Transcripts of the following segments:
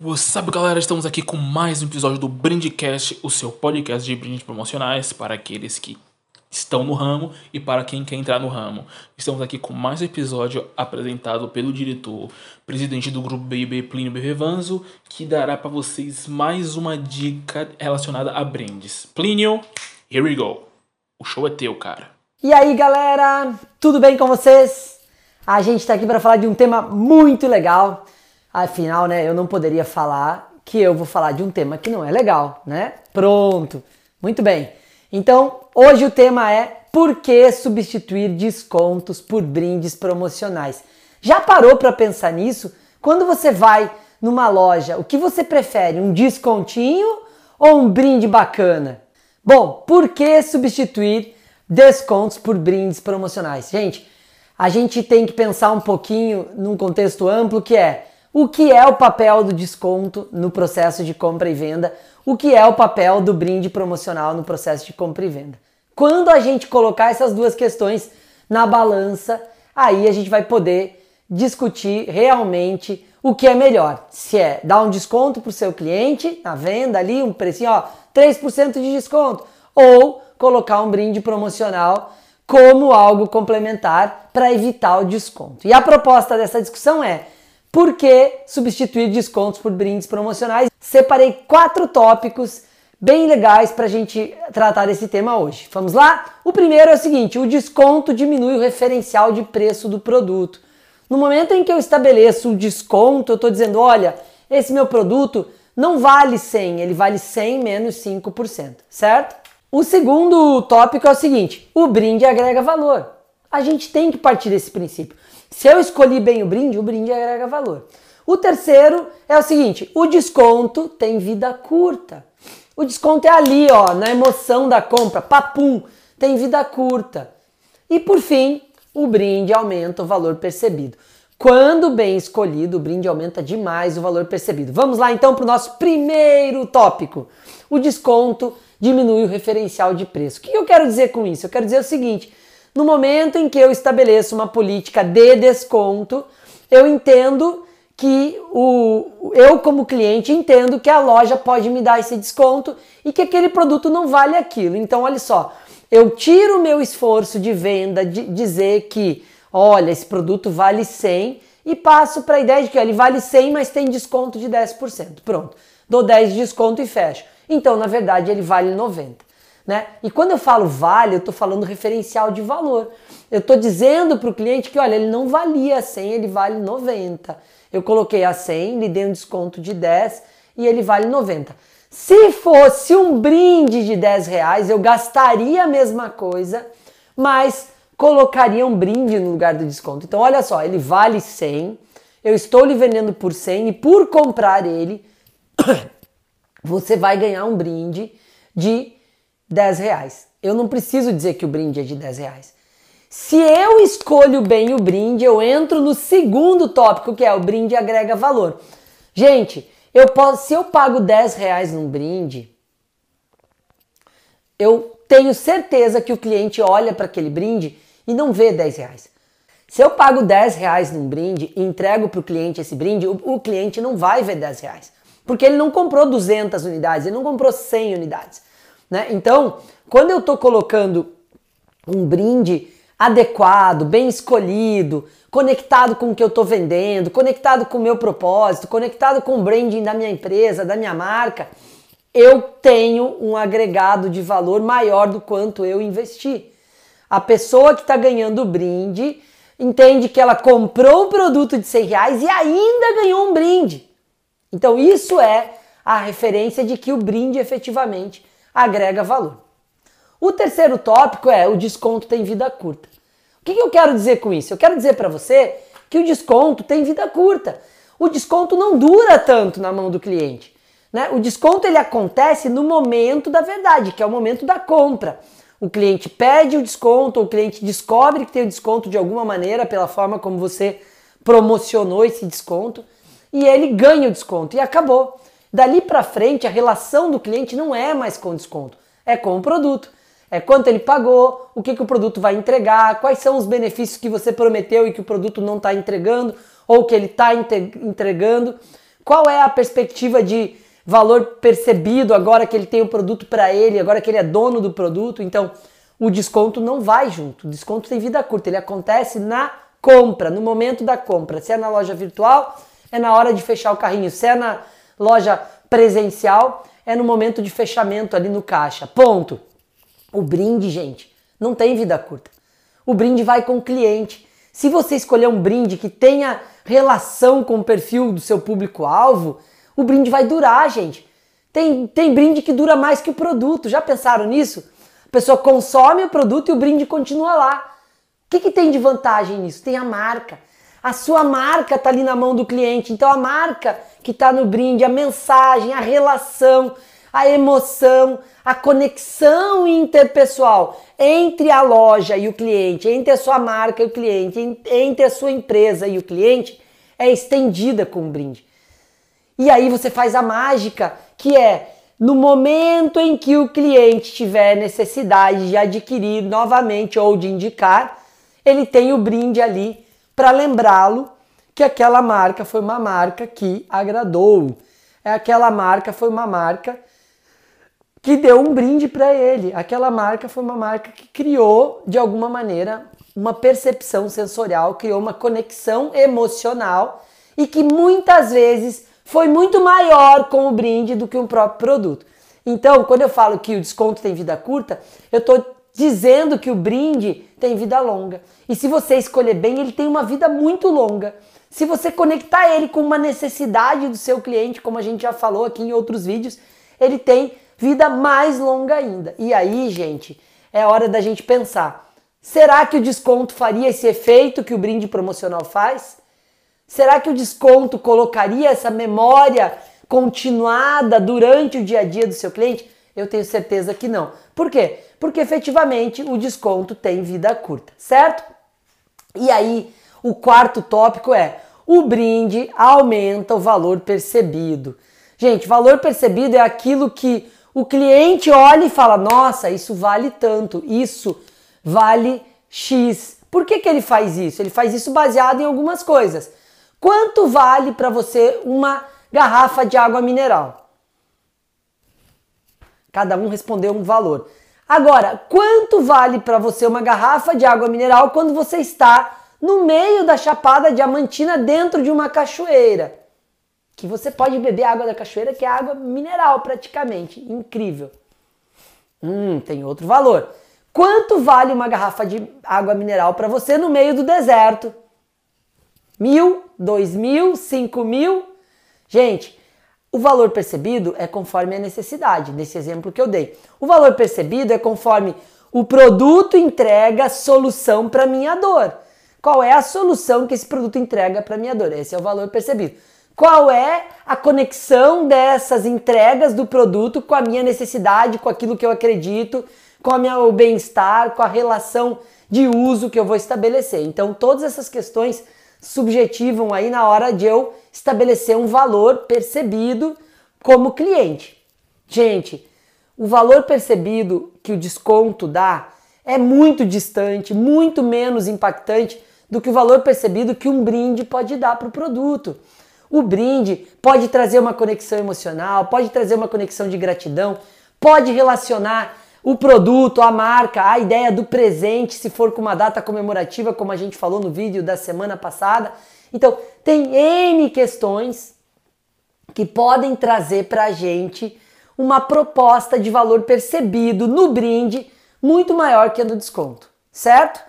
Up, galera? Estamos aqui com mais um episódio do Brindcast, o seu podcast de brindes promocionais para aqueles que estão no ramo e para quem quer entrar no ramo. Estamos aqui com mais um episódio apresentado pelo diretor, presidente do grupo BB Plínio Bevanzo, que dará para vocês mais uma dica relacionada a brindes. Plínio, here we go. O show é teu, cara. E aí, galera? Tudo bem com vocês? A gente está aqui para falar de um tema muito legal. Afinal, né, eu não poderia falar que eu vou falar de um tema que não é legal, né? Pronto. Muito bem. Então, hoje o tema é por que substituir descontos por brindes promocionais? Já parou para pensar nisso? Quando você vai numa loja, o que você prefere? Um descontinho ou um brinde bacana? Bom, por que substituir descontos por brindes promocionais? Gente, a gente tem que pensar um pouquinho num contexto amplo que é o que é o papel do desconto no processo de compra e venda, o que é o papel do brinde promocional no processo de compra e venda. Quando a gente colocar essas duas questões na balança, aí a gente vai poder discutir realmente o que é melhor. Se é dar um desconto para o seu cliente na venda ali, um precinho, ó, 3% de desconto, ou colocar um brinde promocional como algo complementar para evitar o desconto. E a proposta dessa discussão é por que substituir descontos por brindes promocionais? Separei quatro tópicos bem legais para a gente tratar desse tema hoje. Vamos lá? O primeiro é o seguinte: o desconto diminui o referencial de preço do produto. No momento em que eu estabeleço o desconto, eu estou dizendo: olha, esse meu produto não vale 100, ele vale 100 menos 5%, certo? O segundo tópico é o seguinte: o brinde agrega valor. A gente tem que partir desse princípio. Se eu escolhi bem o brinde, o brinde agrega valor. O terceiro é o seguinte: o desconto tem vida curta. O desconto é ali, ó, na emoção da compra, papum, tem vida curta. E por fim, o brinde aumenta o valor percebido. Quando bem escolhido, o brinde aumenta demais o valor percebido. Vamos lá então para o nosso primeiro tópico. O desconto diminui o referencial de preço. O que eu quero dizer com isso? Eu quero dizer o seguinte: no momento em que eu estabeleço uma política de desconto, eu entendo que o, eu, como cliente, entendo que a loja pode me dar esse desconto e que aquele produto não vale aquilo. Então, olha só, eu tiro o meu esforço de venda de dizer que, olha, esse produto vale 100 e passo para a ideia de que ele vale 100, mas tem desconto de 10%. Pronto, dou 10 de desconto e fecho. Então, na verdade, ele vale 90 né? E quando eu falo vale, eu estou falando referencial de valor. Eu estou dizendo para o cliente que, olha, ele não valia 100, ele vale 90. Eu coloquei a 100, lhe dei um desconto de 10 e ele vale 90. Se fosse um brinde de 10 reais, eu gastaria a mesma coisa, mas colocaria um brinde no lugar do desconto. Então, olha só, ele vale 100, eu estou lhe vendendo por 100 e por comprar ele, você vai ganhar um brinde de 10 reais. Eu não preciso dizer que o brinde é de 10 reais. Se eu escolho bem o brinde, eu entro no segundo tópico, que é o brinde agrega valor. Gente, eu posso, se eu pago 10 reais num brinde, eu tenho certeza que o cliente olha para aquele brinde e não vê 10 reais. Se eu pago 10 reais num brinde e entrego para o cliente esse brinde, o, o, cliente não vai ver 10 reais. Porque ele não comprou 200 unidades, ele não comprou 100 unidades. Né? Então, quando eu estou colocando um brinde adequado, bem escolhido, conectado com o que eu estou vendendo, conectado com o meu propósito, conectado com o branding da minha empresa, da minha marca, eu tenho um agregado de valor maior do quanto eu investi. A pessoa que está ganhando o brinde entende que ela comprou o produto de 100 reais e ainda ganhou um brinde. Então isso é a referência de que o brinde efetivamente agrega valor. O terceiro tópico é o desconto tem vida curta. O que, eu quero dizer com isso? Eu quero dizer para você que o desconto tem vida curta. O desconto não dura tanto na mão do cliente. Né? O desconto ele acontece no momento da verdade, que é o momento da compra. O cliente pede o desconto, o cliente descobre que tem o desconto de alguma maneira pela forma como você promocionou esse desconto e ele ganha o desconto e acabou. Dali para frente, a relação do cliente não é mais com desconto, é com o produto. É quanto ele pagou, o que, que o produto vai entregar, quais são os benefícios que você prometeu e que o produto não está entregando, ou que ele está entregando, Qual é a perspectiva de valor percebido agora que ele tem o produto para ele, agora que ele é dono do produto? Então, o desconto não vai junto. O desconto tem vida curta, ele acontece na compra, no momento da compra. Se é na loja virtual, é na hora de fechar o carrinho. Se é na loja presencial, é no momento de fechamento ali no caixa. Ponto. O brinde, gente, não tem vida curta. O brinde vai com o cliente. Se você escolher um brinde que tenha relação com o perfil do seu público-alvo, o brinde vai durar, gente. Tem, tem brinde que dura mais que o produto. Já pensaram nisso? A pessoa consome o produto e o brinde continua lá. O que, que tem de vantagem nisso? Tem a marca. A sua marca está ali na mão do cliente. Então a marca que está no brinde, a mensagem, a relação, a emoção, a conexão interpessoal entre a loja e o cliente, entre a sua marca e o cliente, entre a sua empresa e o cliente, é estendida com o brinde. E aí você faz a mágica, que é no momento em que o cliente tiver necessidade de adquirir novamente ou de indicar, ele tem o brinde ali para lembrá-lo que aquela marca foi uma marca que agradou. É aquela marca foi uma marca que deu um brinde para ele. Aquela marca foi uma marca que criou de alguma maneira uma percepção sensorial, criou uma conexão emocional e que muitas vezes foi muito maior com o brinde do que um próprio produto. Então, quando eu falo que o desconto tem vida curta, eu estou dizendo que o brinde tem vida longa. E se você escolher bem, ele tem uma vida muito longa. Se você conectar ele com uma necessidade do seu cliente, como a gente já falou aqui em outros vídeos, ele tem vida mais longa ainda. E aí, gente, é hora da gente pensar: será que o desconto faria esse efeito que o brinde promocional faz? Será que o desconto colocaria essa memória continuada durante o dia a dia do seu cliente? Eu tenho certeza que não. Por quê? Porque efetivamente o desconto tem vida curta, certo? E aí, o quarto tópico é: o brinde aumenta o valor percebido. Gente, valor percebido é aquilo que o cliente olha e fala: nossa, isso vale tanto, isso vale X. Por que, que ele faz isso? Ele faz isso baseado em algumas coisas. Quanto vale para você uma garrafa de água mineral? Cada um respondeu um valor. Agora, quanto vale para você uma garrafa de água mineral quando você está no meio da Chapada Diamantina, dentro de uma cachoeira. Que você pode beber água da cachoeira, que é água mineral praticamente. Incrível. Hum, tem outro valor. Quanto vale uma garrafa de água mineral para você no meio do deserto? Mil, dois mil, cinco mil? Gente, o valor percebido é conforme a necessidade, nesse exemplo que eu dei. O valor percebido é conforme o produto entrega solução para minha dor. Qual é a solução que esse produto entrega para minha dor? Esse é o valor percebido. Qual é a conexão dessas entregas do produto com a minha necessidade, com aquilo que eu acredito, com o meu bem-estar, com a relação de uso que eu vou estabelecer. Então, todas essas questões subjetivam aí na hora de eu estabelecer um valor percebido como cliente. Gente, o valor percebido que o desconto dá é muito distante, muito menos impactante do que o valor percebido que um brinde pode dar para o produto. O brinde pode trazer uma conexão emocional, pode trazer uma conexão de gratidão, pode relacionar o produto, a marca, a ideia do presente, se for com uma data comemorativa, como a gente falou no vídeo da semana passada. Então, tem N questões que podem trazer para a gente uma proposta de valor percebido no brinde muito maior que a do desconto, certo?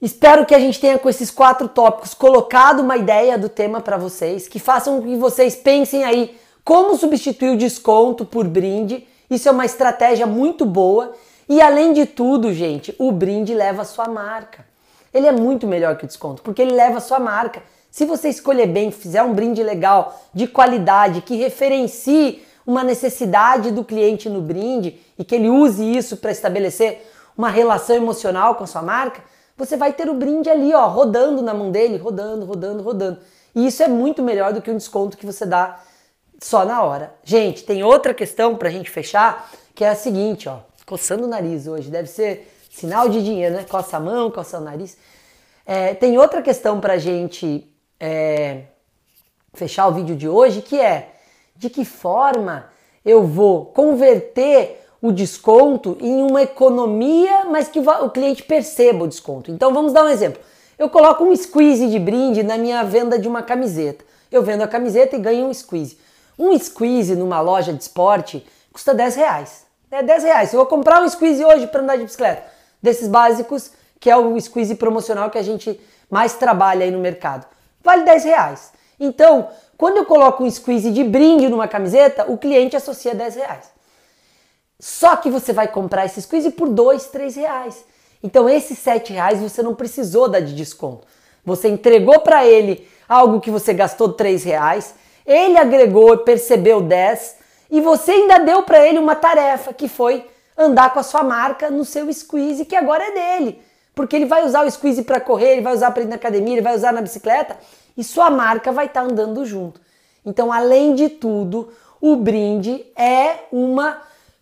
Espero que a gente tenha com esses quatro tópicos colocado uma ideia do tema para vocês, que façam que vocês pensem aí como substituir o desconto por brinde. Isso é uma estratégia muito boa. E além de tudo, gente, o brinde leva a sua marca. Ele é muito melhor que o desconto, porque ele leva a sua marca. Se você escolher bem, fizer um brinde legal, de qualidade, que referencie uma necessidade do cliente no brinde e que ele use isso para estabelecer uma relação emocional com a sua marca, você vai ter o brinde ali, ó, rodando na mão dele, rodando, rodando, rodando. E isso é muito melhor do que um desconto que você dá só na hora. Gente, tem outra questão pra gente fechar, que é a seguinte, ó, coçando o nariz hoje, deve ser sinal de dinheiro, né? Coça a mão, coça o nariz. É, tem outra questão pra gente é, fechar o vídeo de hoje, que é de que forma eu vou converter o desconto em uma economia, mas que o cliente perceba o desconto. Então vamos dar um exemplo. Eu coloco um squeeze de brinde na minha venda de uma camiseta. Eu vendo a camiseta e ganho um squeeze. Um squeeze numa loja de esporte custa 10 reais. É 10 reais. Eu vou comprar um squeeze hoje para andar de bicicleta, desses básicos, que é o squeeze promocional que a gente mais trabalha aí no mercado, vale 10 reais. Então, quando eu coloco um squeeze de brinde numa camiseta, o cliente associa 10 reais. Só que você vai comprar esse squeeze por 2, 3 reais. Então esses 7 reais você não precisou dar de desconto. Você entregou para ele algo que você gastou 3 reais, ele agregou percebeu 10 e você ainda deu para ele uma tarefa que foi andar com a sua marca no seu squeeze que agora é dele. Porque ele vai usar o squeeze para correr, ele vai usar para ir na academia, ele vai usar na bicicleta e sua marca vai estar tá andando junto. Então, além de tudo, o brinde é uma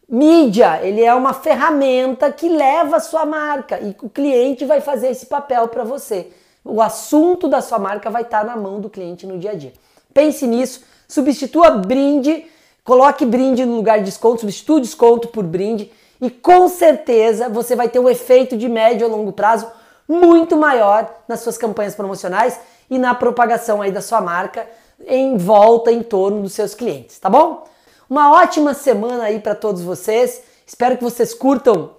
mídia, ele é uma ferramenta que leva a sua marca e o cliente vai fazer esse papel para você. O assunto da sua marca vai estar na mão do cliente no dia a dia. Pense nisso, substitua brinde, coloque brinde no lugar de desconto, substitua desconto por brinde e com certeza você vai ter um efeito de médio a longo prazo muito maior nas suas campanhas promocionais e na propagação aí da sua marca em volta em torno dos seus clientes, tá bom? Uma ótima semana aí para todos vocês. Espero que vocês curtam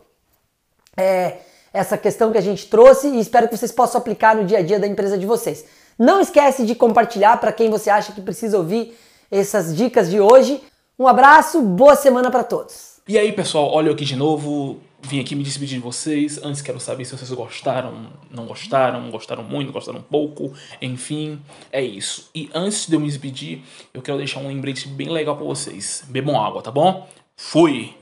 é, essa questão que a gente trouxe e espero que vocês possam aplicar no dia a dia da empresa de vocês. Não esquece de compartilhar para quem você acha que precisa ouvir essas dicas de hoje. Um abraço, boa semana para todos. E aí, pessoal, olha eu aqui de novo vim aqui me despedir de vocês. Antes quero saber se vocês gostaram, não gostaram, gostaram muito, gostaram pouco, enfim, é isso. E antes de eu me despedir, eu quero deixar um lembrete bem legal para vocês. Bebam água, tá bom? Fui!